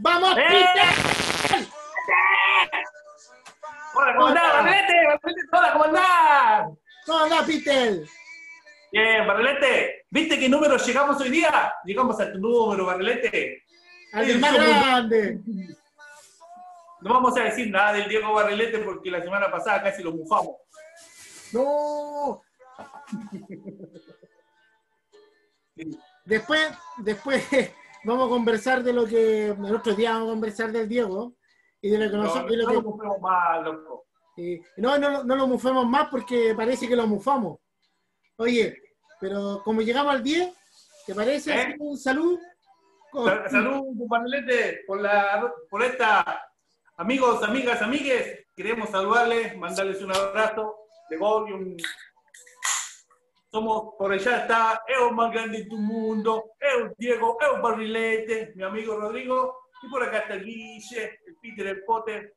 ¡Vamos, ¡Eh! Peter! Hola, ¿cómo andás? Barrilete, Hola, ¿cómo andás? ¿Cómo anda, Peter? Bien, Barrilete. ¿Viste qué número llegamos hoy día? Llegamos a tu número, Barrilete. Al más grande. No vamos a decir nada del Diego Barrilete porque la semana pasada casi lo mufamos. No. Después, después vamos a conversar de lo que el otro día vamos a conversar del Diego y de lo que No, nosotros. no, lo mufemos más, loco. y- no, no, no lo mufemos más porque parece que lo mufamos. Oye, pero como llegamos al 10, ¿te parece? ¿Eh? Un salud. Con- Salud, por, la, por esta. Amigos, amigas, amigues, queremos saludarles, mandarles un abrazo de gol y un. Somos, por allá está, el más grande de tu mundo, el Diego, el Barrilete, mi amigo Rodrigo, y por acá está el Guille, el Peter, el Potter,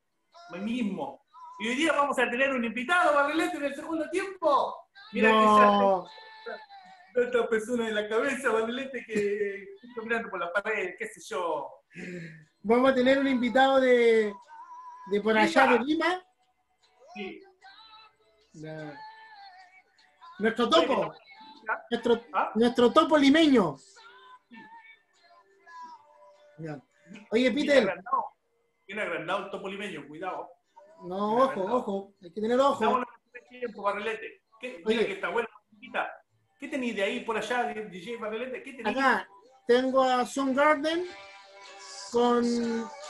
mí mismo. Y hoy día vamos a tener un invitado, Barrilete, en el segundo tiempo. Mira que no, ya otra persona en la cabeza, Barrilete, que está mirando por la pared, qué sé yo. vamos a tener un invitado de, de por allá de Lima. Sí. No. Nuestro topo, nuestro, ¿Ah? nuestro topo limeño. Oye, Peter. Viene agrandado el topo limeño, cuidado. no, ojo, ojo, hay que tener ojo. tiempo, Barrilete. ¿Qué, Oye. que está musiquita. ¿Qué tenéis de ahí por allá, DJ Barrilete? ¿Qué tenéis? Acá tengo a Sun Garden con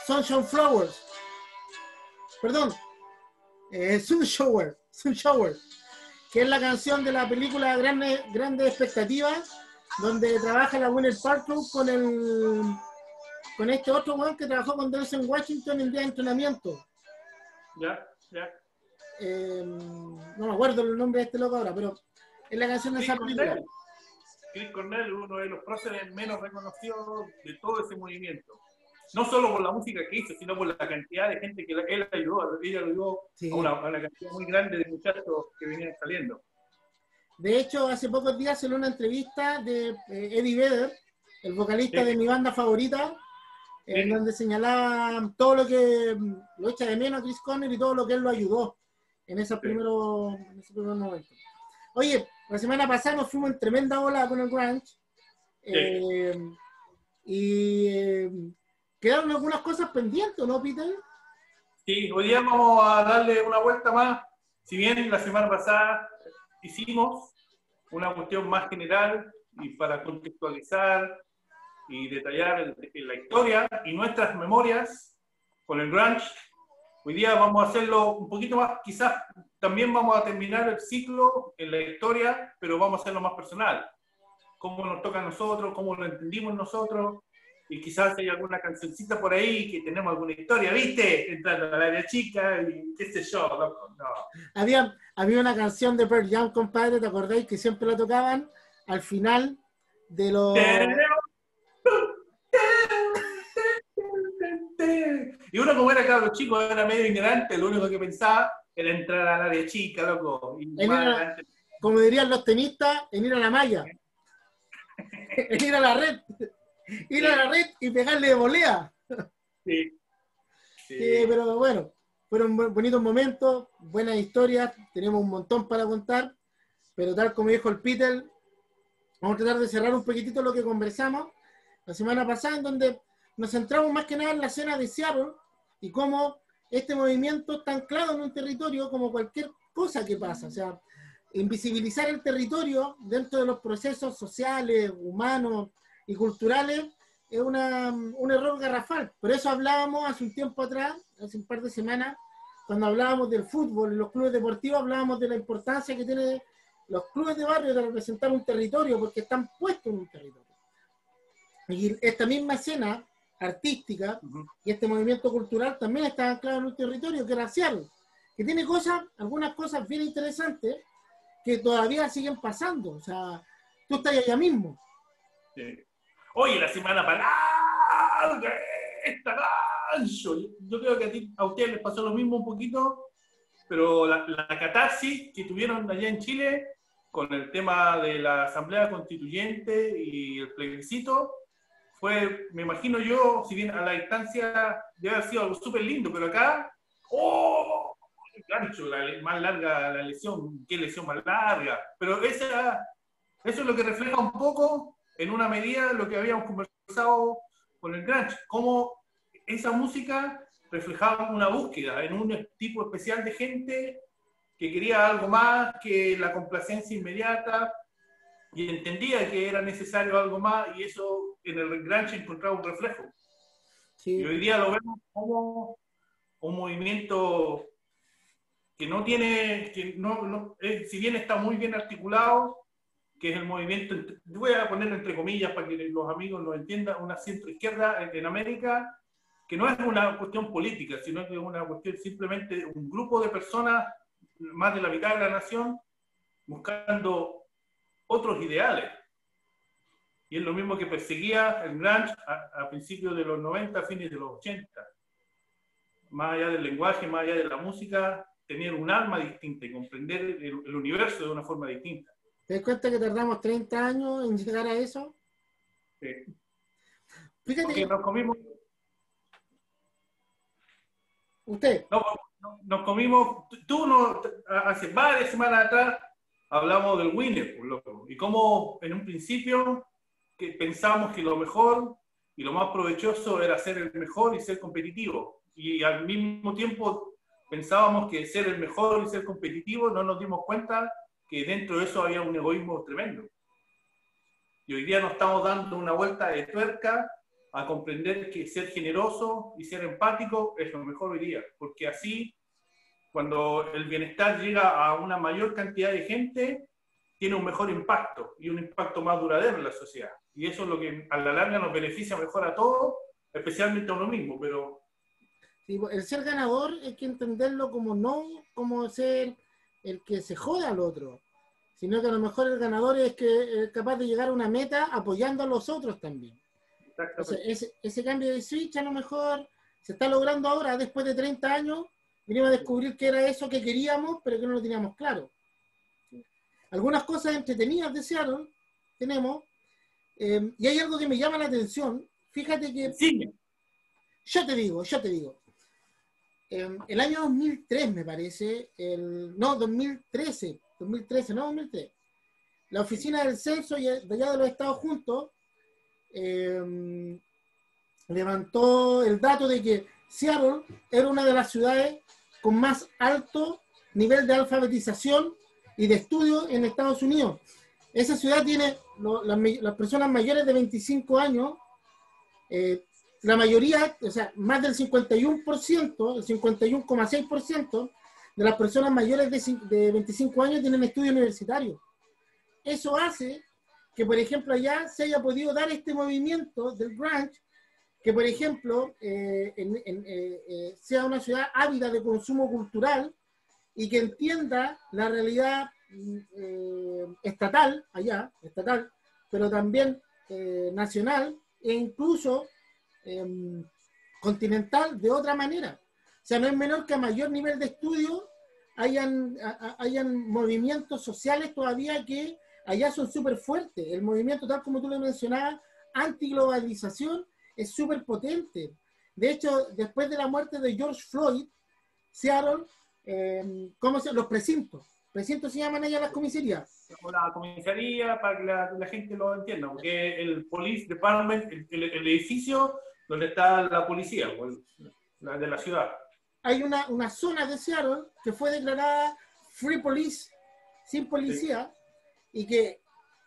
Sunshine Flowers. Perdón, eh, Sun Shower, Sun Shower, que es la canción de la película Grandes Grandes Expectativas, donde trabaja la Winner Paltrow con el con este otro weón que trabajó con Denzel Washington en día de entrenamiento. Ya, ya. Eh, no me acuerdo el nombre de este loco ahora, pero es la canción de Chris esa película. Cornell. Chris Cornell, uno de los próceres menos reconocidos de todo ese movimiento. No solo por la música que hizo, sino por la cantidad de gente que él ayudó. Ella ayudó Sí. a una, a una cantidad muy grande de muchachos que venían saliendo. De hecho, hace pocos días salió una entrevista de eh, Eddie Vedder, el vocalista Sí. de mi banda favorita, en Sí. donde señalaba todo lo que lo echa de menos a Chris Conner y todo lo que él lo ayudó en esos Sí. primeros, en esos primeros momentos. Oye, la semana pasada nos fuimos en tremenda ola con el grunge. eh, y eh, quedaron algunas cosas pendientes, ¿no, Peter? Sí, hoy día vamos a darle una vuelta más. Si bien la semana pasada hicimos una cuestión más general y para contextualizar y detallar el- la historia y nuestras memorias con el grunge, hoy día vamos a hacerlo un poquito más, quizás también vamos a terminar el ciclo en la historia, pero vamos a hacerlo más personal. Cómo nos toca a nosotros, cómo lo entendimos nosotros, y quizás hay alguna cancioncita por ahí que tenemos alguna historia, ¿viste? Entrando al área chica y qué sé yo, loco. No. Había, había una canción de Pearl Jam, compadre, ¿te acordáis? Que siempre la tocaban al final de los... Y uno como era cabro chico, era medio ignorante, lo único que pensaba era entrar al área chica, loco. Y como dirían los tenistas, en ir a la malla. en ir a la red. Ir a la red y pegarle de volea. sí. Sí. Sí, pero bueno, fueron bonitos momentos, buenas historias, tenemos un montón para contar, pero tal como dijo el Peter, vamos a tratar de cerrar un poquitito lo que conversamos la semana pasada, en donde nos centramos más que nada en la escena de Seattle y cómo este movimiento está anclado en un territorio como cualquier cosa que pasa, o sea, invisibilizar el territorio dentro de los procesos sociales, humanos y culturales es una- un error garrafal. Por eso hablábamos hace un tiempo atrás, hace un par de semanas, cuando hablábamos del fútbol y los clubes deportivos, hablábamos de la importancia que tienen los clubes de barrio de representar un territorio, porque están puestos en un territorio. Y esta misma escena artística Ujú. y este movimiento cultural también está anclado en un territorio que era Seattle, que tiene cosas, algunas cosas bien interesantes que todavía siguen pasando. O sea, tú estás allá mismo. Sí. Oye, la semana para esta gancho. Yo- creo que a, ti, a ustedes les pasó lo mismo un poquito, pero la, la catarsis que tuvieron allá en Chile con el tema de la Asamblea Constituyente y el plebiscito fue, me imagino yo, si bien a la distancia debe haber sido algo súper lindo, pero acá, ¡oh! Gancho, la, más larga la lesión, qué lesión más larga. Pero esa, eso es lo que refleja un poco, en una medida, lo que habíamos conversado con el Granch, cómo esa música reflejaba una búsqueda en un tipo especial de gente que quería algo más que la complacencia inmediata, y entendía que era necesario algo más y eso en el Granche encontraba un reflejo. Y hoy día lo vemos como un movimiento que no tiene, que no, no si bien está muy bien articulado, que es el movimiento, voy a ponerlo entre comillas para que los amigos lo entiendan, una centro izquierda en, América, que no es una cuestión política, sino que es una cuestión simplemente un grupo de personas, más de la mitad de la nación, buscando otros ideales. Y es lo mismo que perseguía el Grange a, principios de los 90, fines de los 80. Más allá del lenguaje, más allá de la música, tener un alma distinta y comprender el, universo de una forma distinta. ¿Te das cuenta que tardamos 30 años en llegar a eso? Sí. Fíjate que nos comimos. ¿Usted? No, nos comimos. Tú no, hace varias semanas atrás hablamos del winner, por loco, y cómo en un principio que pensamos que lo mejor y lo más provechoso era ser el mejor y ser competitivo. Y al mismo tiempo pensábamos que ser el mejor y ser competitivo no nos dimos cuenta que dentro de eso había un egoísmo tremendo. Y hoy día nos estamos dando una vuelta de tuerca a comprender que ser generoso y ser empático es lo mejor hoy día, porque así cuando el bienestar llega a una mayor cantidad de gente, tiene un mejor impacto y un impacto más duradero en la sociedad. Y eso es lo que a la larga nos beneficia mejor a todos, especialmente a uno mismo. Pero... el ser ganador hay que entenderlo como no como ser el que se joda al otro, sino que a lo mejor el ganador es que es capaz de llegar a una meta apoyando a los otros también. ese, ese cambio de switch a lo mejor se está logrando ahora después de 30 años vinimos a descubrir que era eso que queríamos, pero que no lo teníamos claro. Algunas cosas entretenidas de Seattle tenemos, eh, y hay algo que me llama la atención. Fíjate que. Sí. Yo te digo, yo te digo. Eh, el año 2003, me parece, el, no, 2013, 2013, no, 2003. La oficina del censo de allá de los Estados Juntos eh, levantó el dato de que Seattle era una de las ciudades con más alto nivel de alfabetización y de estudio en Estados Unidos. Esa ciudad tiene las, personas mayores de 25 años, eh, la mayoría, o sea, más del 51%, el 51,6% de las personas mayores de, de 25 años tienen estudio universitario. Eso hace que, por ejemplo, allá se haya podido dar este movimiento del branch que, por ejemplo, eh, eh, eh, sea una ciudad ávida de consumo cultural y que entienda la realidad mm, estatal, allá, estatal, pero también nacional e incluso em, continental de otra manera. O sea, no es menor que a mayor nivel de estudio hayan, hayan movimientos sociales todavía que allá son súper fuertes. El movimiento, tal como tú lo mencionabas, antiglobalización, es súper potente. De hecho, después de la muerte de George Floyd, Seattle, eh, ¿cómo se Los precintos. Precintos se llaman allá las comisarías. La comisaría, para que la, gente lo entienda, porque el Police Department, el, edificio donde está la policía, la de la ciudad. Hay una, una zona de Seattle que fue declarada Free Police, sin policía, y que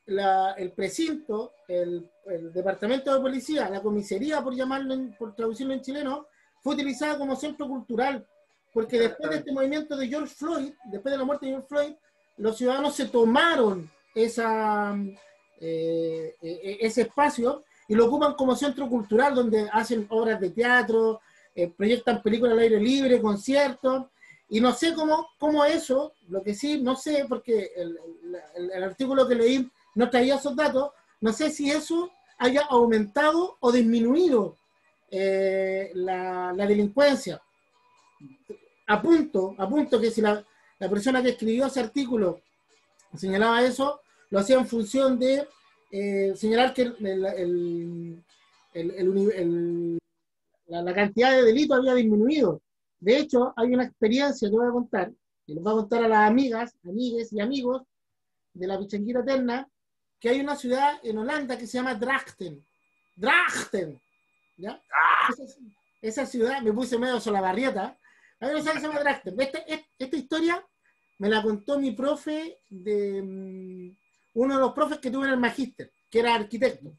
el precinto, el, departamento de policía, la comisaría, por llamarlo, por traducirlo en chileno, fue utilizada como centro cultural, porque después de este movimiento de George Floyd, después de la muerte de George Floyd, los ciudadanos se tomaron esa, eh, e, e, ese espacio y lo ocupan como centro cultural, donde hacen obras de teatro, eh, proyectan películas al aire libre, conciertos, y no sé cómo, cómo eso, lo que sí, no sé, porque el, artículo que leí no traía esos datos, no sé si eso haya aumentado o disminuido eh, la, delincuencia. Apunto, apunto que si la, persona que escribió ese artículo señalaba eso, lo hacía en función de eh, señalar que el, la, cantidad de delitos había disminuido. De hecho, hay una experiencia que voy a contar, y les voy a contar a las amigas, amigues y amigos de la Pichanguita Eterna, que hay una ciudad en Holanda que se llama Drachten. Drachten. ¿ya? Ah. Esa, ciudad, me puse medio solabarrieta. Hay una ciudad que se llama Drachten. Este, esta historia me la contó mi profe de mm, uno de los profes que tuve en el magíster, que era arquitecto.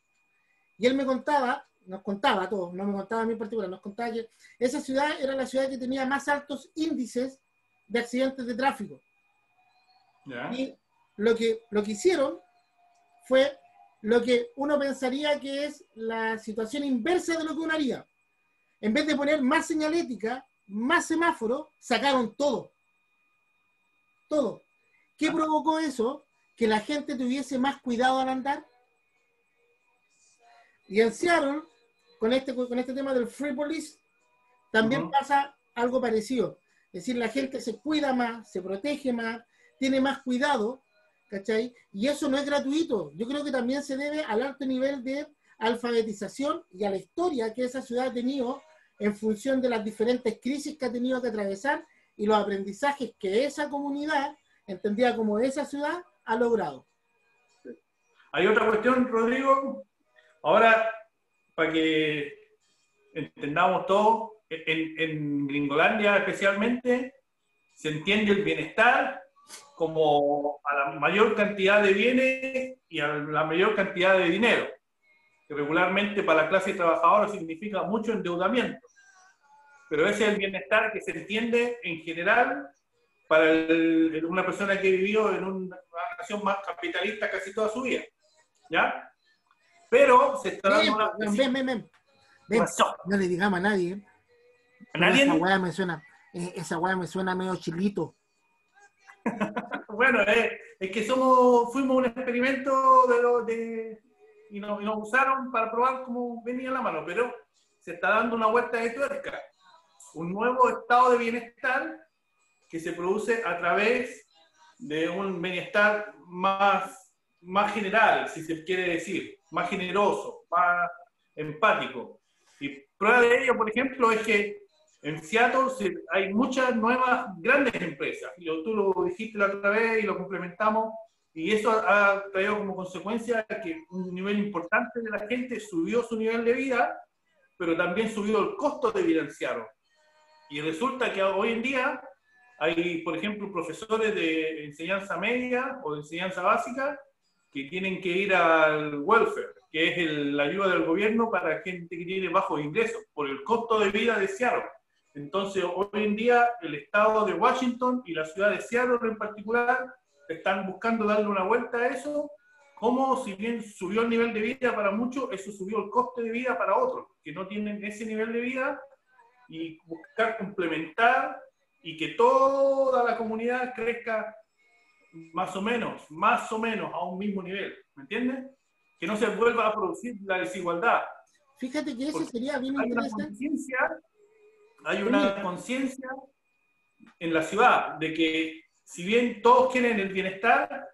Y él me contaba, nos contaba a todos, no me contaba a mí en particular, nos contaba que esa ciudad era la ciudad que tenía más altos índices de accidentes de tráfico. Y lo que, lo que hicieron fue lo que uno pensaría que es la situación inversa de lo que uno haría. En vez de poner más señalética, más semáforo, sacaron todo. Todo. ¿Qué ah. provocó eso? Que la gente tuviese más cuidado al andar. Y en Seattle, con este, con este tema del Free Police, también pasa algo parecido. Es decir, la gente se cuida más, se protege más, tiene más cuidado, ¿cachai? Y eso no es gratuito. Yo creo que también se debe al alto nivel de alfabetización y a la historia que esa ciudad ha tenido en función de las diferentes crisis que ha tenido que atravesar y los aprendizajes que esa comunidad, entendida como esa ciudad, ha logrado. Hay otra cuestión, Rodrigo. Ahora, para que entendamos todo, en, en Gringolandia especialmente, se entiende el bienestar como a la mayor cantidad de bienes y a la mayor cantidad de dinero, que regularmente para la clase trabajadora significa mucho endeudamiento pero ese es el bienestar que se entiende en general para una persona que vivió en una nación más capitalista casi toda su vida. ¿Ya? Pero se está dando una... Ven, ven, ven. no le digamos a nadie. ¿A nadie? Esa guaya me suena, eh, esa guaya me suena medio chilito. bueno, eh, es que somos, fuimos un experimento de, de y, nos, y nos usaron para probar cómo venía la mano, pero se está dando una vuelta de tuerca un nuevo estado de bienestar que se produce a través de un bienestar más, más general, si se quiere decir, más generoso, más empático. Y prueba de ello, por ejemplo, es que en Seattle hay muchas nuevas grandes empresas. Y tú lo dijiste la otra vez y lo complementamos. Y eso ha traído como consecuencia que un nivel importante de la gente subió su nivel de vida, pero también subió el costo de vida en Seattle. Y resulta que hoy en día hay, por ejemplo, profesores de enseñanza media o de enseñanza básica que tienen que ir al welfare, que es la ayuda del gobierno para gente que tiene bajos ingresos, por el costo de vida de Seattle. Entonces, hoy en día, el estado de Washington y la ciudad de Seattle en particular están buscando darle una vuelta a eso, como si bien subió el nivel de vida para muchos, eso subió el coste de vida para otros, que no tienen ese nivel de vida y buscar complementar y que toda la comunidad crezca más o menos, más o menos a un mismo nivel, ¿me entiendes? Que no se vuelva a producir la desigualdad. Fíjate que eso sería bien hay Una hay una conciencia en la ciudad de que si bien todos quieren el bienestar,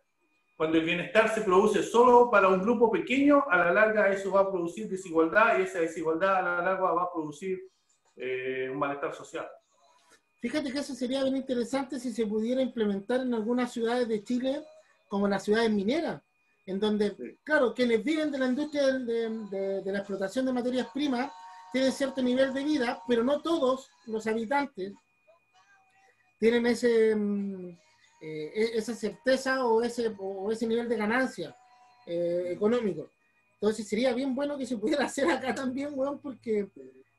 cuando el bienestar se produce solo para un grupo pequeño, a la larga eso va a producir desigualdad y esa desigualdad a la larga va a producir eh, un malestar social. Fíjate que eso sería bien interesante si se pudiera implementar en algunas ciudades de Chile, como las ciudades mineras, en donde, claro, quienes viven de la industria de, la explotación de materias primas tienen cierto nivel de vida, pero no todos los habitantes tienen ese, mm, eh, e, esa certeza o ese, o ese nivel de ganancia eh, económico. Entonces sería bien bueno que se pudiera hacer acá también, bueno, porque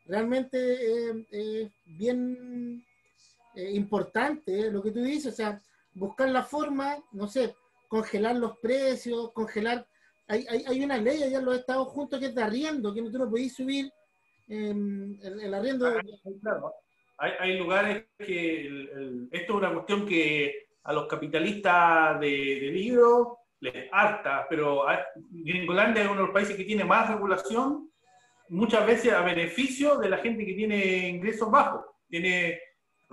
realmente es eh, bien eh, importante lo que tú dices, o sea, buscar la forma, no sé, congelar los precios, congelar. Hay, hay, hay una ley allá en los Estados Juntos que es de arriendo, que no, tú no podés subir em, el, arriendo. Ah, claro. Hay, hay, lugares que esto es una cuestión que a los capitalistas de, de les harta, pero Gringolandia es uno de los países que tiene más regulación muchas veces a beneficio de la gente que tiene ingresos bajos. Tiene,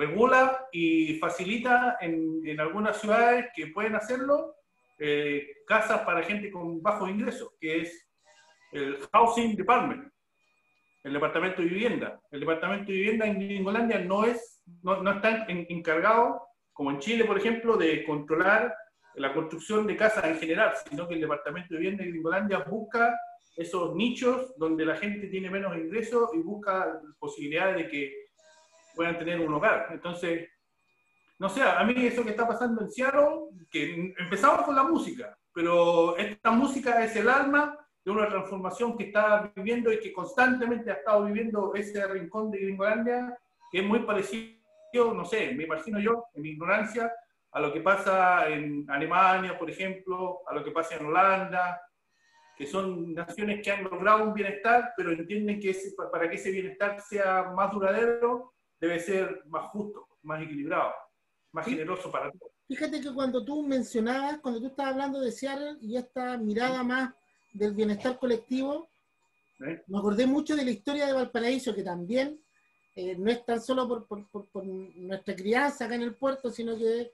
regula y facilita en, en algunas ciudades que pueden hacerlo eh, casas para gente con bajos ingresos, que es el Housing Department. el departamento de vivienda. El departamento de vivienda en Gringolandia no, es, no, no está encargado, como en Chile, por ejemplo, de controlar la construcción de casas en general, sino que el departamento de vivienda de Gringolandia busca esos nichos donde la gente tiene menos ingresos y busca posibilidades de que puedan tener un hogar. Entonces, no sé, a mí eso que está pasando en Seattle, que empezamos con la música, pero esta música es el alma de una transformación que está viviendo y que constantemente ha estado viviendo ese rincón de Gringolandia, que es muy parecido, no sé, me imagino yo, en mi ignorancia, a lo que pasa en Alemania, por ejemplo, a lo que pasa en Holanda, que son naciones que han logrado un bienestar, pero entienden que para que ese bienestar sea más duradero, debe ser más justo, más equilibrado, más generoso para todos. Fíjate que cuando tú mencionabas, cuando tú estabas hablando de Seattle y esta mirada más del bienestar colectivo, ¿Eh? me acordé mucho de la historia de Valparaíso, que también eh, no es tan solo por, por, por, nuestra crianza acá en el puerto, sino que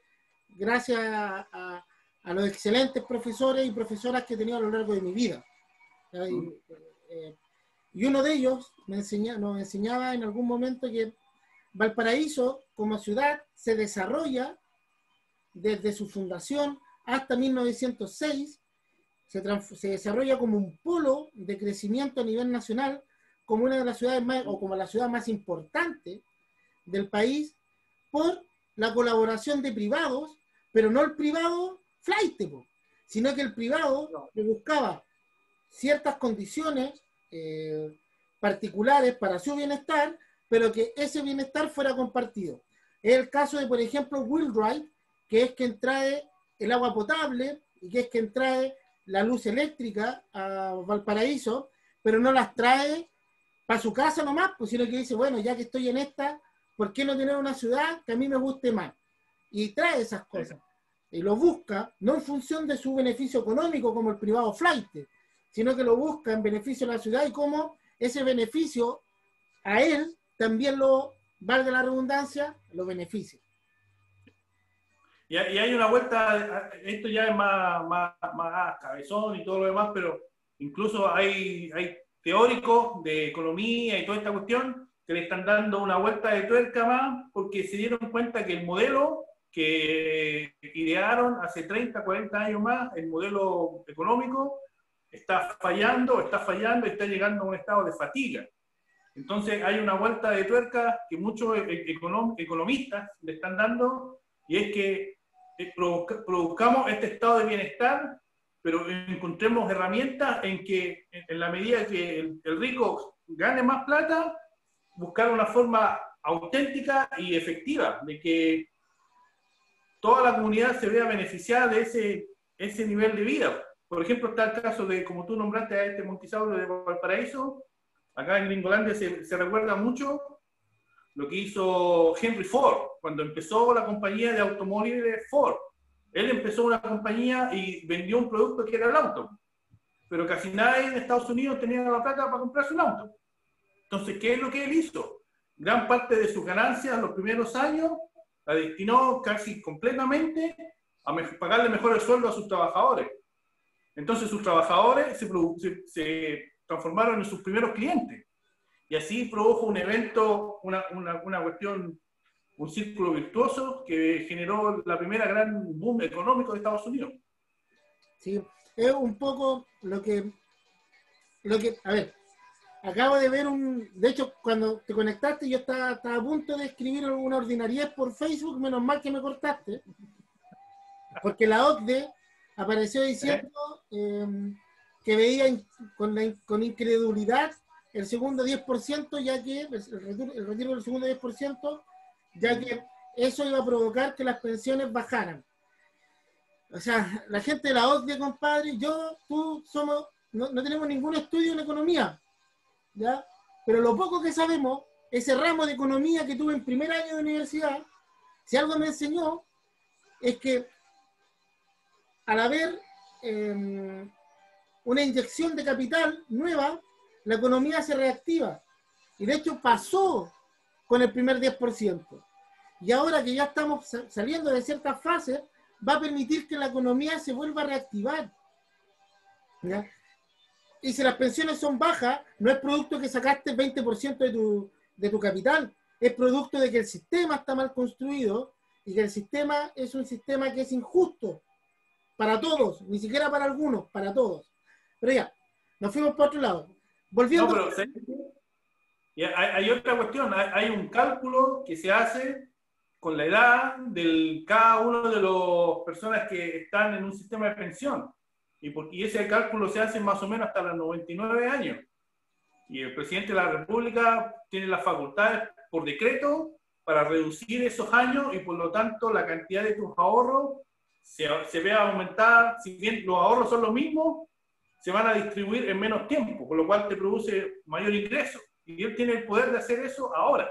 gracias a, a, los excelentes profesores y profesoras que he tenido a lo largo de mi vida. Mm. Eh, y, uno de ellos me enseña, nos enseñaba en algún momento que Valparaíso como ciudad se desarrolla desde su fundación hasta 1906, se, se, desarrolla como un polo de crecimiento a nivel nacional, como una de las ciudades más, o como la ciudad más importante del país, por la colaboración de privados, pero no el privado flight, sino que el privado buscaba ciertas condiciones eh, particulares para su bienestar pero que ese bienestar fuera compartido. Es el caso de, por ejemplo, Wheelwright, que es quien trae el agua potable y que es quien trae la luz eléctrica a Valparaíso, pero no las trae para su casa nomás, pues, sino que dice, bueno, ya que estoy en esta, ¿por qué no tener una ciudad que a mí me guste más? Y trae esas cosas. Y lo busca, no en función de su beneficio económico como el privado flight, sino que lo busca en beneficio de la ciudad y como ese beneficio a él también lo, valga la redundancia, los beneficios. Y, hay una vuelta, esto ya es más, más, más, cabezón y todo lo demás, pero incluso hay, hay teóricos de economía y toda esta cuestión que le están dando una vuelta de tuerca más porque se dieron cuenta que el modelo que idearon hace 30, 40 años más, el modelo económico, está fallando, está fallando, está llegando a un estado de fatiga. Entonces hay una vuelta de tuerca que muchos e-, e-, economistas le están dando y es que eh, produzcamos este estado de bienestar, pero encontremos herramientas en que en la medida que el, rico gane más plata, buscar una forma auténtica y efectiva de que toda la comunidad se vea beneficiada de ese, ese nivel de vida. Por ejemplo, está el caso de, como tú nombraste a este Montisauro de Valparaíso, Acá en Gringolandia se, se recuerda mucho lo que hizo Henry Ford cuando empezó la compañía de automóviles Ford. Él empezó una compañía y vendió un producto que era el auto, pero casi nadie en Estados Unidos tenía la plata para comprarse un auto. Entonces, ¿qué es lo que él hizo? Gran parte de sus ganancias los primeros años la destinó casi completamente a pagarle mejor el sueldo a sus trabajadores. Entonces sus trabajadores se, se transformaron en sus primeros clientes. Y así produjo un evento, una, una, una cuestión, un círculo virtuoso que generó la primera gran boom económico de Estados Unidos. Sí, es un poco lo que, lo que, a ver, acabo de ver un, de hecho, cuando te conectaste yo estaba, estaba a punto de escribir una ordinariedad por Facebook, menos mal que me cortaste, porque la OCDE apareció diciendo... Eh, que veía con, con incredulidad el segundo 10%, ya que el retiro, el retiro del segundo 10%, ya que eso iba a provocar que las pensiones bajaran. O sea, la gente de la OCDE, compadre, yo, tú, somos, no, no, tenemos ningún estudio en economía, ¿ya? Pero lo poco que sabemos, ese ramo de economía que tuve en primer año de universidad, si algo me enseñó, es que al haber eh, una inyección de capital nueva, la economía se reactiva. Y de hecho pasó con el primer 10%. Y ahora que ya estamos saliendo de ciertas fases, va a permitir que la economía se vuelva a reactivar. y si las pensiones son bajas, no es producto que sacaste 20% de tu, de tu capital, es producto de que el sistema está mal construido y que el sistema es un sistema que es injusto para todos, ni siquiera para algunos, para todos. Pero ya, nos fuimos para otro lado. Volviendo. No, pero, hay, hay, otra cuestión, hay, hay, un cálculo que se hace con la edad de cada uno de las personas que están en un sistema de pensión. Y, por, y ese cálculo se hace más o menos hasta los 99 años. Y el presidente de la República tiene las facultades por decreto para reducir esos años y por lo tanto la cantidad de tus ahorros se, se vea aumentada. Si bien los ahorros son los mismos, se van a distribuir en menos tiempo, con lo cual te produce mayor ingreso. Y él tiene el poder de hacer eso ahora.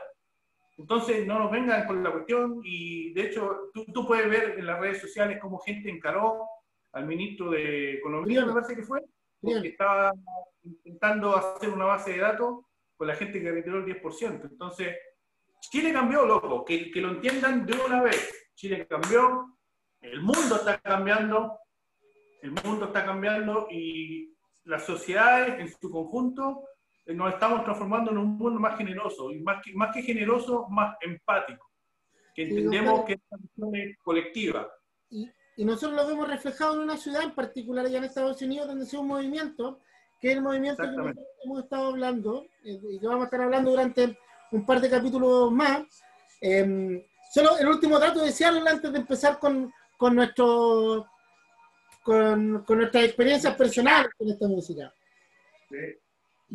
Entonces, no nos vengan con la cuestión y de hecho, tú, tú puedes ver en las redes sociales cómo gente encaró al ministro de Economía, me parece que fue, porque estaba intentando hacer una base de datos con la gente que retiró el 10%. Entonces, Chile cambió, loco, que, que lo entiendan de una vez. Chile cambió, el mundo está cambiando, el mundo está cambiando y las sociedades en su conjunto eh, nos estamos transformando en un mundo más generoso y más que, más que generoso, más empático, que entendemos que esta es colectiva. Y, y nosotros lo vemos reflejado en una ciudad en particular, allá en Estados Unidos, donde se un movimiento, que es el movimiento que hemos estado hablando, eh, y que vamos a estar hablando durante un par de capítulos más. Eh, solo el último dato de Seattle antes de empezar con, con, nuestro, con, con nuestras experiencias personales con esta música.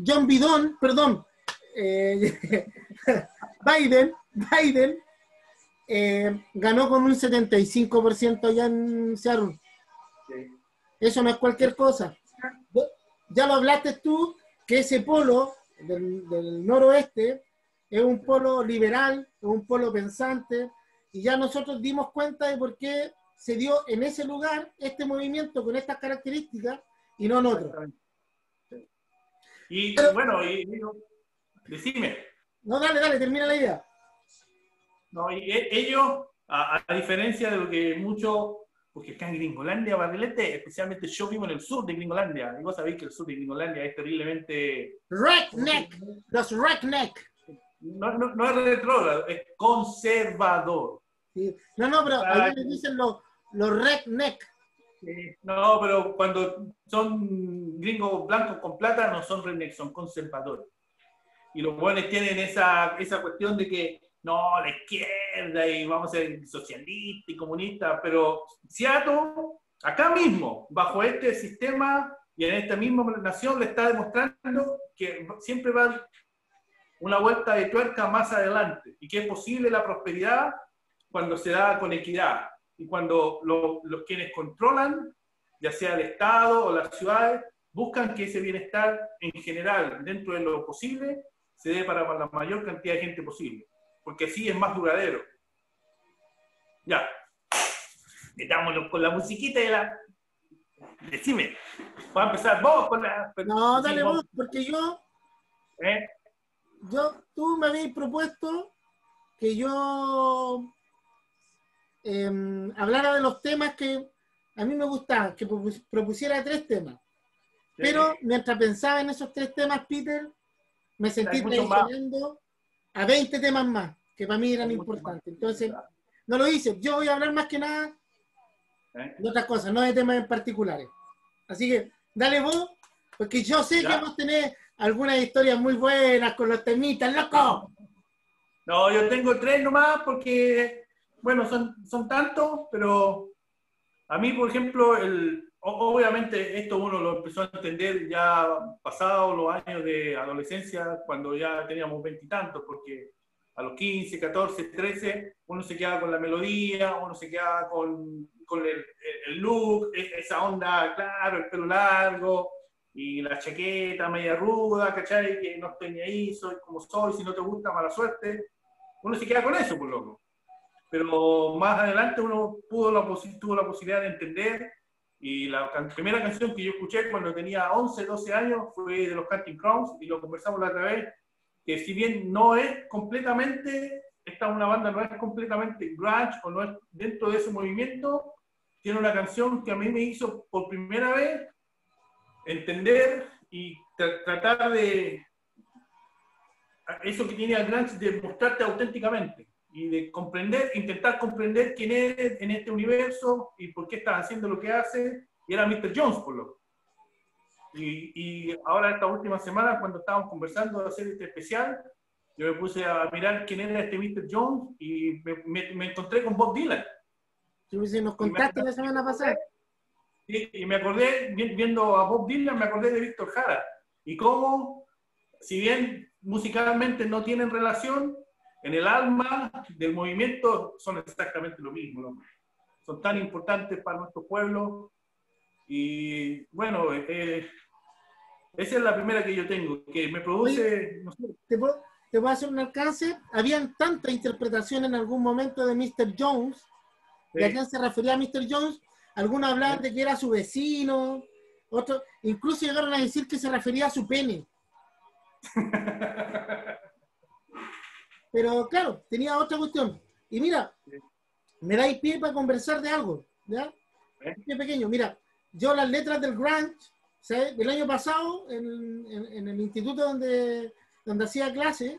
John Bidon, perdón, eh, Biden, Biden eh, ganó con un 75% allá en Seattle. Eso no es cualquier cosa. Ya lo hablaste tú, que ese polo del, noroeste es un polo liberal, un polo pensante, y ya nosotros dimos cuenta de por qué se dio en ese lugar este movimiento con estas características y no en otro. Y bueno, y, decime. No, dale, dale, termina la idea. No, y e, ellos, a, diferencia de lo que muchos, porque acá en Gringolandia, Barrilete, especialmente yo vivo en el sur de Gringolandia, y vos sabéis que el sur de Gringolandia es terriblemente... Redneck, los redneck. No, no, no es retrógrado, es conservador. Sí. No, no, pero ahí me dicen los, los redneck. No, pero cuando son gringos blancos con plata, no son redneck, son conservadores. Y los buenos tienen esa, esa cuestión de que no, la izquierda y vamos a ser socialistas y comunistas, pero Seattle, acá mismo, bajo este sistema y en esta misma nación, le está demostrando que siempre va una vuelta de tuerca más adelante y que es posible la prosperidad cuando se da con equidad y cuando los quienes controlan, ya sea el Estado o las ciudades, buscan que ese bienestar en general, dentro de lo posible, se dé para la mayor cantidad de gente posible porque así es más duradero. Ya. Metámonos con la musiquita y la. Decime, va a empezar vos con la. No, dale vos, porque yo. ¿Eh? Yo, tú me habéis propuesto que yo em, hablara de los temas que a mí me gustaban, que propusiera tres temas. Pero mientras pensaba en esos tres temas, Peter, me sentí traicionando a 20 temas más, que para mí eran importantes. Entonces, no lo hice. Yo voy a hablar más que nada ¿Eh? de otras cosas, no de temas en particulares. Así que, dale vos, porque yo sé que vos tenés algunas historias muy buenas con los temitas, loco. No, yo tengo tres nomás porque, bueno, son, son tantos, pero a mí, por ejemplo, el, obviamente esto uno lo empezó a entender ya pasados los años de adolescencia, cuando ya teníamos veintitantos, porque a los 15, 14, 13, uno se queda con la melodía, uno se queda con, con el, el, look, e, esa onda, claro, el pelo largo y la chaqueta media ruda, ¿cachai? Que no estoy ni ahí, soy como soy, si no te gusta, mala suerte. Uno se queda con eso, por loco. Pero más adelante uno pudo la, tuvo la posibilidad de entender y la primera canción que yo escuché cuando tenía 11, 12 años fue de los Canting Crowns y lo conversamos la otra vez, que si bien no es completamente, esta una banda no es completamente grunge o no es dentro de ese movimiento, tiene una canción que a mí me hizo por primera vez entender y tratar de eso que tiene al grunge de mostrarte auténticamente y de comprender, intentar comprender quién eres en este universo y por qué estás haciendo lo que haces. Y era Mr. Jones, por lo y, y ahora esta última semana, cuando estábamos conversando de hacer este especial, yo me puse a mirar quién era este Mr. Jones y me, me, encontré con Bob Dylan. Sí, nos contaste la semana pasada. Sí, y me acordé, viendo a Bob Dylan, me acordé de Víctor Jara. Y cómo, si bien musicalmente no tienen relación, en el alma del movimiento son exactamente lo mismo. Son tan importantes para nuestro pueblo. Y bueno, eh, esa es la primera que yo tengo, que me produce... ¿te, puedo, ¿Te voy a hacer un alcance? Habían tanta interpretación en algún momento de Mr. Jones. ¿De a quién se refería a Mr. Jones? Algunos hablaban de que era su vecino, otros incluso llegaron a decir que se refería a su pene. Pero claro, tenía otra cuestión. Y mira, me dais pie para conversar de algo. ¿Ya? Qué pequeño. Mira, yo las letras del Grant, ¿sabes? El año pasado, en, el instituto donde, donde hacía clase,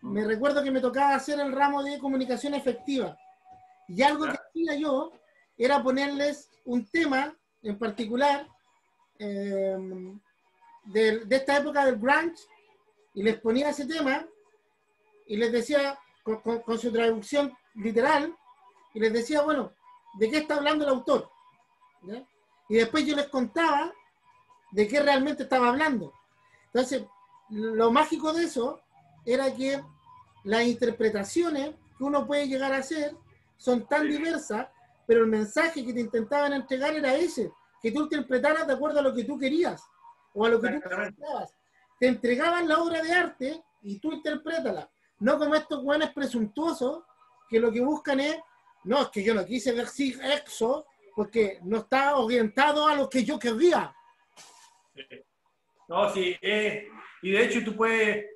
me mm. recuerdo que me tocaba hacer el ramo de comunicación efectiva. Y algo que hacía yo era ponerles un tema en particular em, de, de, esta época del grunge y les ponía ese tema y les decía, con, su traducción literal, y les decía, bueno, ¿de qué está hablando el autor? Y después yo les contaba de qué realmente estaba hablando. Entonces, lo mágico de eso era que las interpretaciones que uno puede llegar a hacer son tan diversas, pero el mensaje que te intentaban entregar era ese, que tú interpretaras de acuerdo a lo que tú querías o a lo que tú pensabas. Te entregaban la obra de arte y tú interprétala. No como estos guanes presuntuosos que lo que buscan es, no, es que yo no quise decir eso porque no está orientado a lo que yo quería. No, sí, eh, y de hecho tú puedes,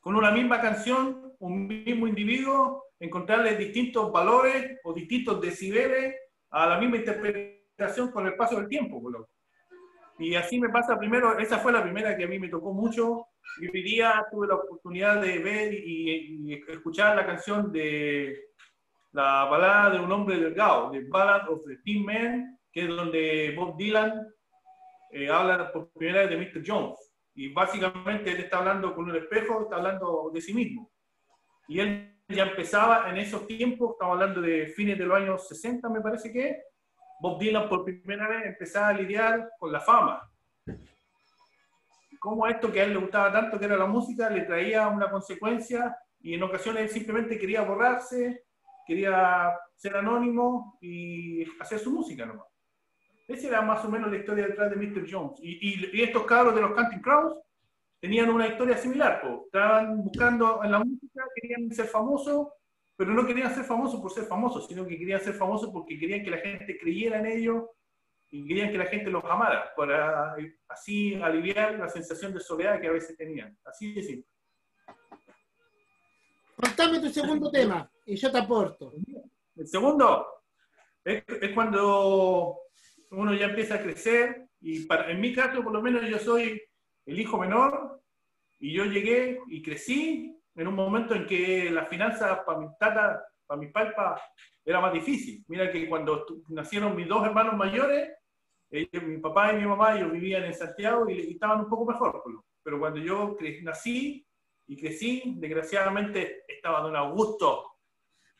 con una misma canción, un mismo individuo, encontrarle distintos valores o distintos decibeles a la misma interpretación con el paso del tiempo. Y así me pasa primero, esa fue la primera que a mí me tocó mucho, yo hoy día tuve la oportunidad de ver y, escuchar la canción de la balada de un hombre delgado, de Ballad of the Thin Man, que es donde Bob Dylan eh, habla por primera vez de Mr. Jones. Y básicamente él está hablando con un espejo, está hablando de sí mismo. Y él ya empezaba en esos tiempos, estamos hablando de fines de los años 60, me parece que, Bob Dylan por primera vez empezaba a lidiar con la fama cómo esto que a él le gustaba tanto, que era la música, le traía una consecuencia y en ocasiones él simplemente quería borrarse, quería ser anónimo y hacer su música nomás. Esa era más o menos la historia detrás de Mr. Jones. Y, estos cabros de los Canting Crows tenían una historia similar. Estaban buscando en la música, querían ser famosos, pero no querían ser famosos por ser famosos, sino que querían ser famosos porque querían que la gente creyera en ellos y querían que la gente los amara para así aliviar la sensación de soledad que a veces tenían. Así de simple. Contame tu segundo tema y yo te aporto. El segundo es, cuando uno ya empieza a crecer y para, en mi caso por lo menos yo soy el hijo menor y yo llegué y crecí en un momento en que las finanzas para mi tata, para mi palpa, era más difícil. Mira que cuando nacieron mis dos hermanos mayores, mi papá y mi mamá ellos vivían en Santiago y, estaban un poco mejor. Pero cuando yo nací y crecí, desgraciadamente estaba don Augusto.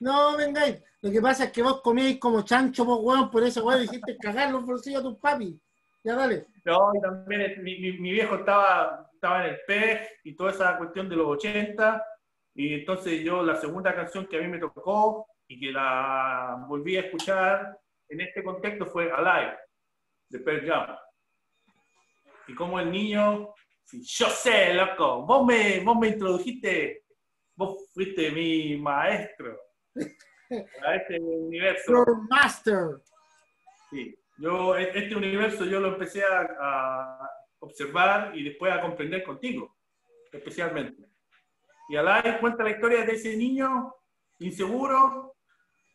No, vengáis. Lo que pasa es que vos comíais como chancho, vos, weón, por eso, weón, hiciste cagar los bolsillos a tus papi. Ya dale. No, y también mi, mi, viejo estaba, estaba en el pez y toda esa cuestión de los 80. Y entonces yo, la segunda canción que a mí me tocó y que la volví a escuchar en este contexto fue Alive de Pearl Jam. Y como el niño, yo sé, loco, vos me, vos me introdujiste, vos fuiste mi maestro a este universo. Your master. Sí, yo, e, este universo yo lo empecé a, a observar y después a comprender contigo, especialmente. Y Alay cuenta la historia de ese niño inseguro,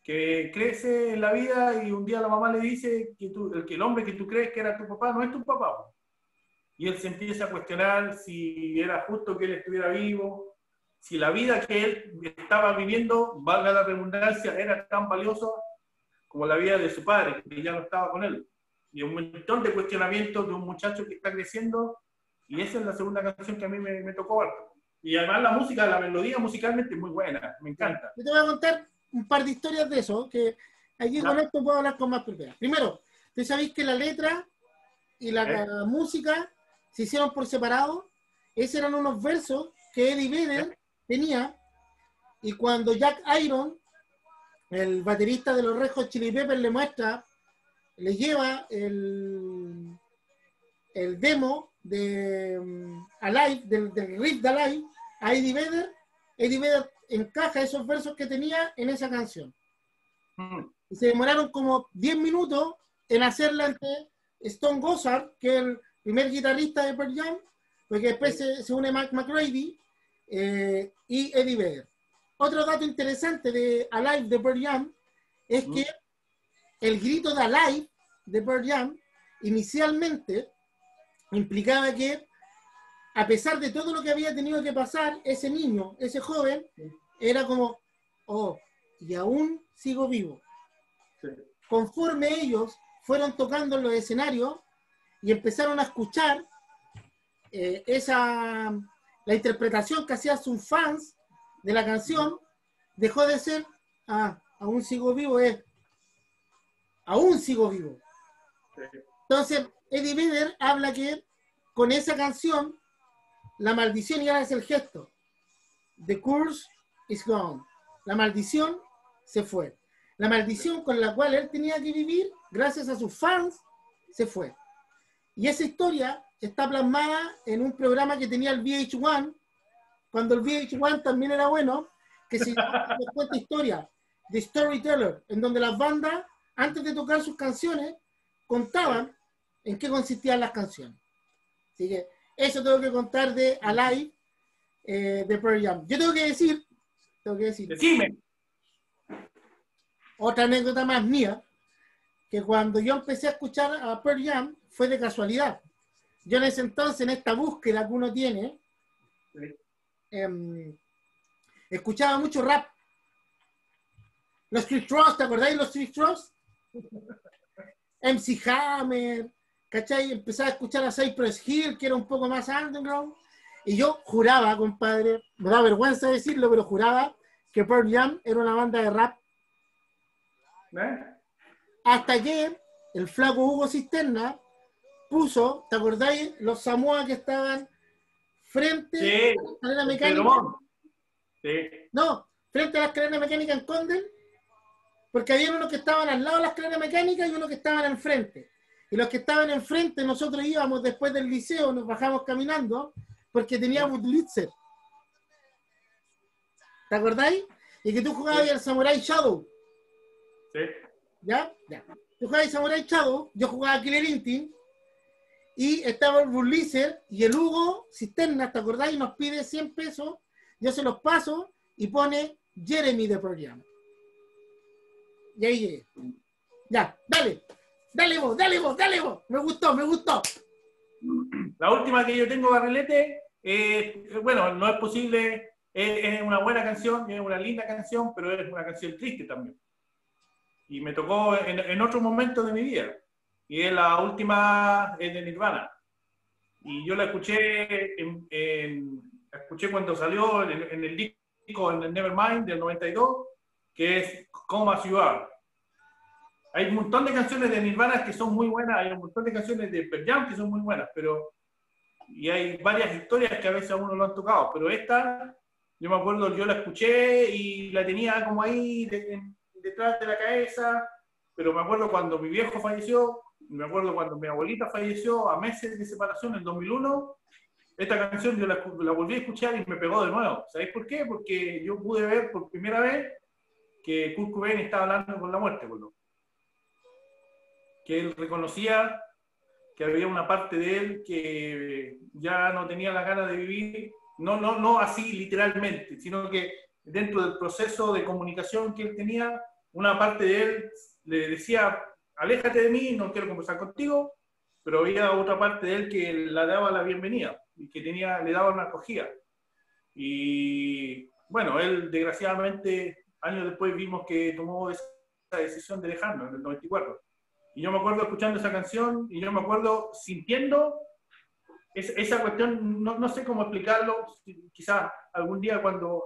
que crece en la vida y un día la mamá le dice que, el hombre que tú crees que era tu papá no es tu papá. y él se empieza a cuestionar si era justo que él estuviera vivo, si la vida que él estaba viviendo, valga la redundancia, era tan valiosa como la vida de su padre, que ya no estaba con él. Y un montón de cuestionamientos de un muchacho que está creciendo, y esa es la segunda canción que a mí me, tocó Y además la música, la melodía musicalmente muy buena, me encanta. Yo te voy un par de historias de eso, que aquí con esto puedo hablar con más propiedad. Primero, ¿tú sabéis que la letra y la, ¿Eh? música se hicieron por separado? Esos eran unos versos que Eddie Vedder ¿Eh? tenía, y cuando Jack Iron, el baterista de los Rejos Chili Peppers, le muestra, le lleva el, el demo de um, Alive, del, del riff de Alive, a Eddie Vedder, Eddie Vedder encaja esos versos que tenía en esa canción. Mm. Y se demoraron como 10 minutos en hacerla entre Stone Gossard, que es el primer guitarrista de Pearl Jam, porque después se, une Mac McRady eh, y Eddie Vedder. Otro dato interesante de Alive de Pearl Jam es mm. que el grito de Alive de Pearl Jam inicialmente implicaba que a pesar de todo lo que había tenido que pasar, ese niño, ese joven, era como, oh, y aún sigo vivo. Conforme ellos fueron tocando en los escenarios y empezaron a escuchar eh, esa, la interpretación que hacían sus fans de la canción, dejó de ser, ah, aún sigo vivo, es, aún sigo vivo. Entonces, Eddie Vedder habla que con esa canción la maldición ya es el gesto. The curse is gone. La maldición se fue. La maldición con la cual él tenía que vivir, gracias a sus fans, se fue. Y esa historia está plasmada en un programa que tenía el VH1, cuando el VH1 también era bueno, que se llama cuenta historia, The Storyteller, en donde las bandas, antes de tocar sus canciones, contaban en qué consistían las canciones. Así que eso tengo que contar de Alive eh, de Pearl Jam. Yo tengo que decir, tengo que decir. Decime. Otra anécdota más mía, que cuando yo empecé a escuchar a Pearl Jam fue de casualidad. Yo en ese entonces, en esta búsqueda que uno tiene, em, escuchaba mucho rap. Los Street Trust, ¿te acordáis de los Street Trust? MC Hammer, ¿cachai? Empezaba a escuchar a Cypress Hill, que era un poco más underground, y yo juraba, compadre, me da vergüenza decirlo, pero juraba que Pearl Jam era una banda de rap. ¿Eh? Hasta que el flaco Hugo Cisterna puso, ¿te acordáis? Los Samoa que estaban frente a la escalera mecánica. Sí. No, frente a la escalera mecánica en Condel, porque había unos que estaban al lado de la escalera mecánica y unos que estaban al frente. Y los que estaban enfrente, nosotros íbamos después del liceo, nos bajamos caminando, porque teníamos Blitzer. ¿Te acordáis? Y que tú jugabas al Samurai Shadow. Sí. ¿Ya? Ya. Tú jugabas Samurai Shadow, yo jugaba Killer Instinct, y estaba el Blitzer, y el Hugo Cisterna, ¿te acordáis? Nos pide 100 pesos, yo se los paso, y pone Jeremy de programa. Y ahí llegué. Ya, dale. Dale vos, dale vos, dale vos. Me gustó, me gustó. La última que yo tengo, Barrilete, bueno, no es posible, es, una buena canción, es una linda canción, pero es una canción triste también. Y me tocó en, otro momento de mi vida. Y es la última, es de Nirvana. Y yo la escuché, escuché cuando salió en, el disco, en el Nevermind del 92, que es Come As You Are hay un montón de canciones de Nirvana que son muy buenas, hay un montón de canciones de Pearl Jam que son muy buenas, pero y hay varias historias que a veces a uno lo han tocado, pero esta, yo me acuerdo, yo la escuché y la tenía como ahí detrás de la cabeza, pero me acuerdo cuando mi viejo falleció, me acuerdo cuando mi abuelita falleció a meses de separación en 2001, esta canción yo la, la volví a escuchar y me pegó de nuevo. ¿Sabéis por qué? Porque yo pude ver por primera vez que Kurt Cobain estaba hablando con la muerte, por que él reconocía que había una parte de él que ya no tenía la gana de vivir, no, no, no así literalmente, sino que dentro del proceso de comunicación que él tenía, una parte de él le decía, aléjate de mí, no quiero conversar contigo, pero había otra parte de él que la daba la bienvenida y que tenía, le daba una acogida. Y bueno, él desgraciadamente, años después vimos que tomó esa decisión de dejarnos en el 94. Y yo me acuerdo escuchando esa canción y yo me acuerdo sintiendo esa cuestión, no, no sé cómo explicarlo, quizás algún día cuando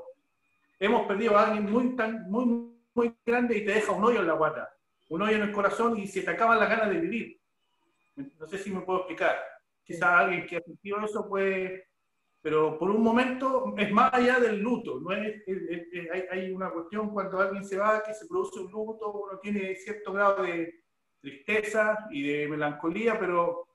hemos perdido a alguien muy, tan, muy, muy grande y te deja un hoyo en la guata, un hoyo en el corazón y se te acaban las ganas de vivir. No sé si me puedo explicar. Quizás alguien que ha sentido eso puede, pero por un momento es más allá del luto, no es, hay, hay, una cuestión cuando alguien se va que se produce un luto, uno tiene cierto grado de tristeza y de melancolía, pero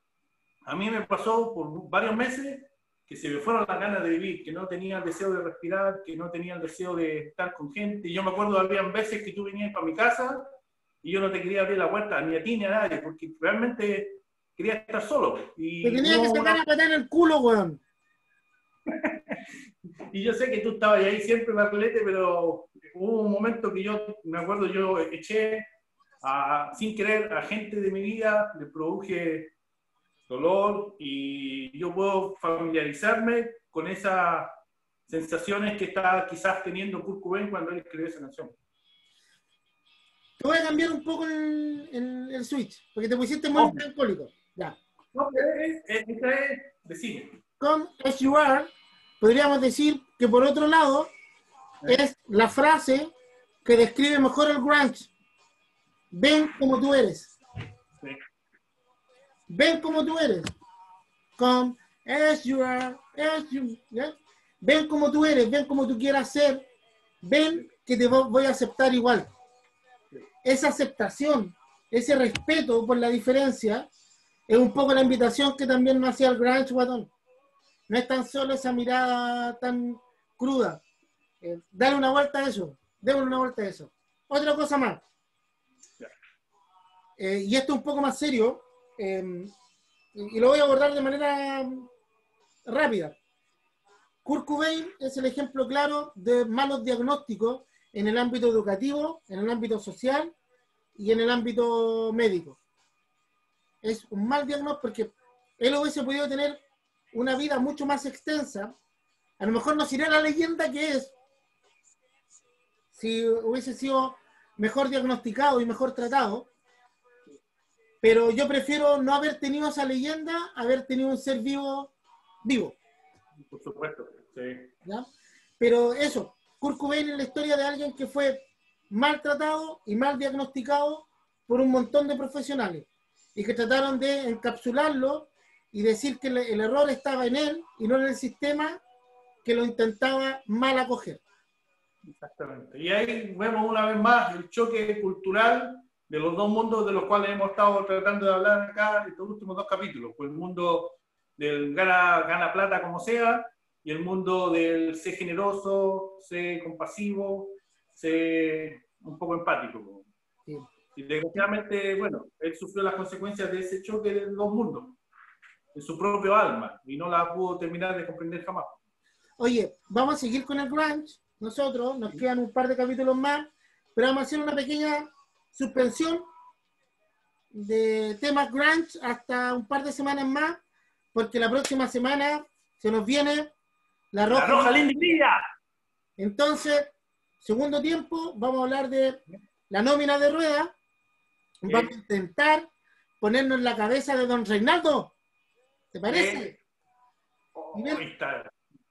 a mí me pasó por varios meses que se me fueron las ganas de vivir, que no tenía el deseo de respirar, que no tenía el deseo de estar con gente. Y yo me acuerdo, habían veces que tú venías para mi casa y yo no te quería abrir la puerta ni a ti ni a nadie, porque realmente quería estar solo. Y te tenía que sacar a patar en el culo, weón. y yo sé que tú estabas ahí siempre, Marlete, pero hubo un momento que yo, me acuerdo, yo eché a, sin querer a gente de mi vida, le produje dolor y yo puedo familiarizarme con esas sensaciones que está quizás teniendo Kurt Cobain cuando él escribió esa canción. Te voy a cambiar un poco el, el switch, porque te pusiste muy melancólico. Ya. No, es, es, es, decime. Come as you are, podríamos decir que por otro lado, ¿Eh? es la frase que describe mejor el grunge. Ven como tú eres. Ven como tú eres. Come as you are, as you, Ven como tú eres, ven como tú quieras ser. Ven que te voy a aceptar igual. Esa aceptación, ese respeto por la diferencia, es un poco la invitación que también nos hacía el Grunge Guatón. No es tan solo esa mirada tan cruda. Eh, dale una vuelta a eso. Démosle una vuelta a eso. Otra cosa más. Eh, y esto es un poco más serio. Em, y lo voy a abordar de manera rápida. Kurt Cobain es el ejemplo claro de malos diagnósticos en el ámbito educativo, en el ámbito social y en el ámbito médico. Es un mal diagnóstico porque él hubiese podido tener una vida mucho más extensa. A lo mejor no sería la leyenda que es si hubiese sido mejor diagnosticado y mejor tratado, pero yo prefiero no haber tenido esa leyenda, haber tenido un ser vivo, vivo. Por supuesto, sí. Pero eso, Kurt Cobain es la historia de alguien que fue maltratado y mal diagnosticado por un montón de profesionales y que trataron de encapsularlo y decir que el error estaba en él y no en el sistema que lo intentaba mal acoger. Exactamente. Y ahí vemos una vez más el choque cultural de los dos mundos de los cuales hemos estado tratando de hablar acá en estos últimos dos capítulos, pues el mundo del gana, gana plata como sea y el mundo del ser generoso, ser compasivo, ser un poco empático. Y desgraciadamente, bueno, él sufrió las consecuencias de ese choque de dos mundos, en su propio alma, y no la pudo terminar de comprender jamás. Oye, vamos a seguir con el grunge, nosotros, nos quedan un par de capítulos más, pero vamos a hacer una pequeña suspensión de temas grunge hasta un par de semanas más, porque la próxima semana se nos viene la roja, la roja Entonces, segundo tiempo, vamos a hablar de la nómina de rueda. Vamos a intentar ponernos en la cabeza de don Reinaldo. ¿Te parece? Oh,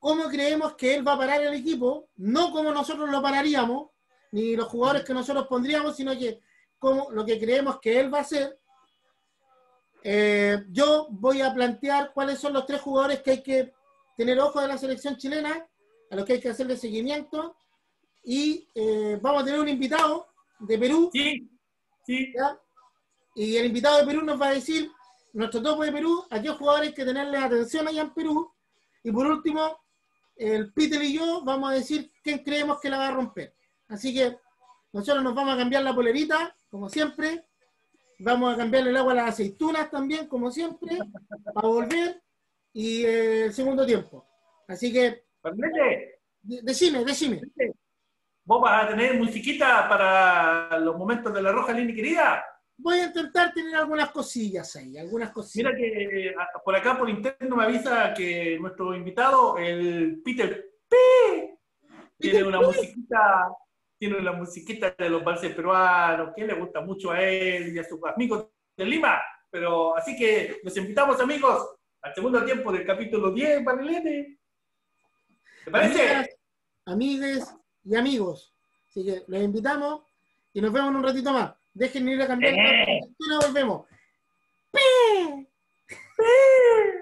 cómo creemos que él va a parar el equipo, no como nosotros lo pararíamos, ni los jugadores que nosotros pondríamos, sino que como lo que creemos que él va a hacer. Eh, yo voy a plantear cuáles son los tres jugadores que hay que tener ojo de la selección chilena, a los que hay que hacerle seguimiento. Y eh, vamos a tener un invitado de Perú. Sí, sí. Y el invitado de Perú nos va a decir, nuestro topo de Perú, a qué jugadores hay que tenerle atención allá en Perú. Y por último, el Peter y yo vamos a decir quién creemos que la va a romper. Así que nosotros nos vamos a cambiar la polerita como siempre. Vamos a cambiarle el agua a las aceitunas también, como siempre, para volver. Y eh, el segundo tiempo. Así que. Decime, decime. ¿Vos vas a tener musiquita para los momentos de la roja línea querida? voy a intentar tener algunas cosillas ahí, algunas cosillas. Mira que por acá por interno me avisa que nuestro invitado, el Peter P, tiene una musiquita, tiene una musiquita de los valses peruanos, que le gusta mucho a él y a sus amigos de Lima. Pero así que los invitamos, amigos, al segundo tiempo del capítulo 10, Marilene. ¿Te parece? Amigas, y amigos. Así que los invitamos y nos vemos en un ratito más. Dejen ir a cambiar. Eh. Y nos volvemos. ¡Pi! ¡Pi!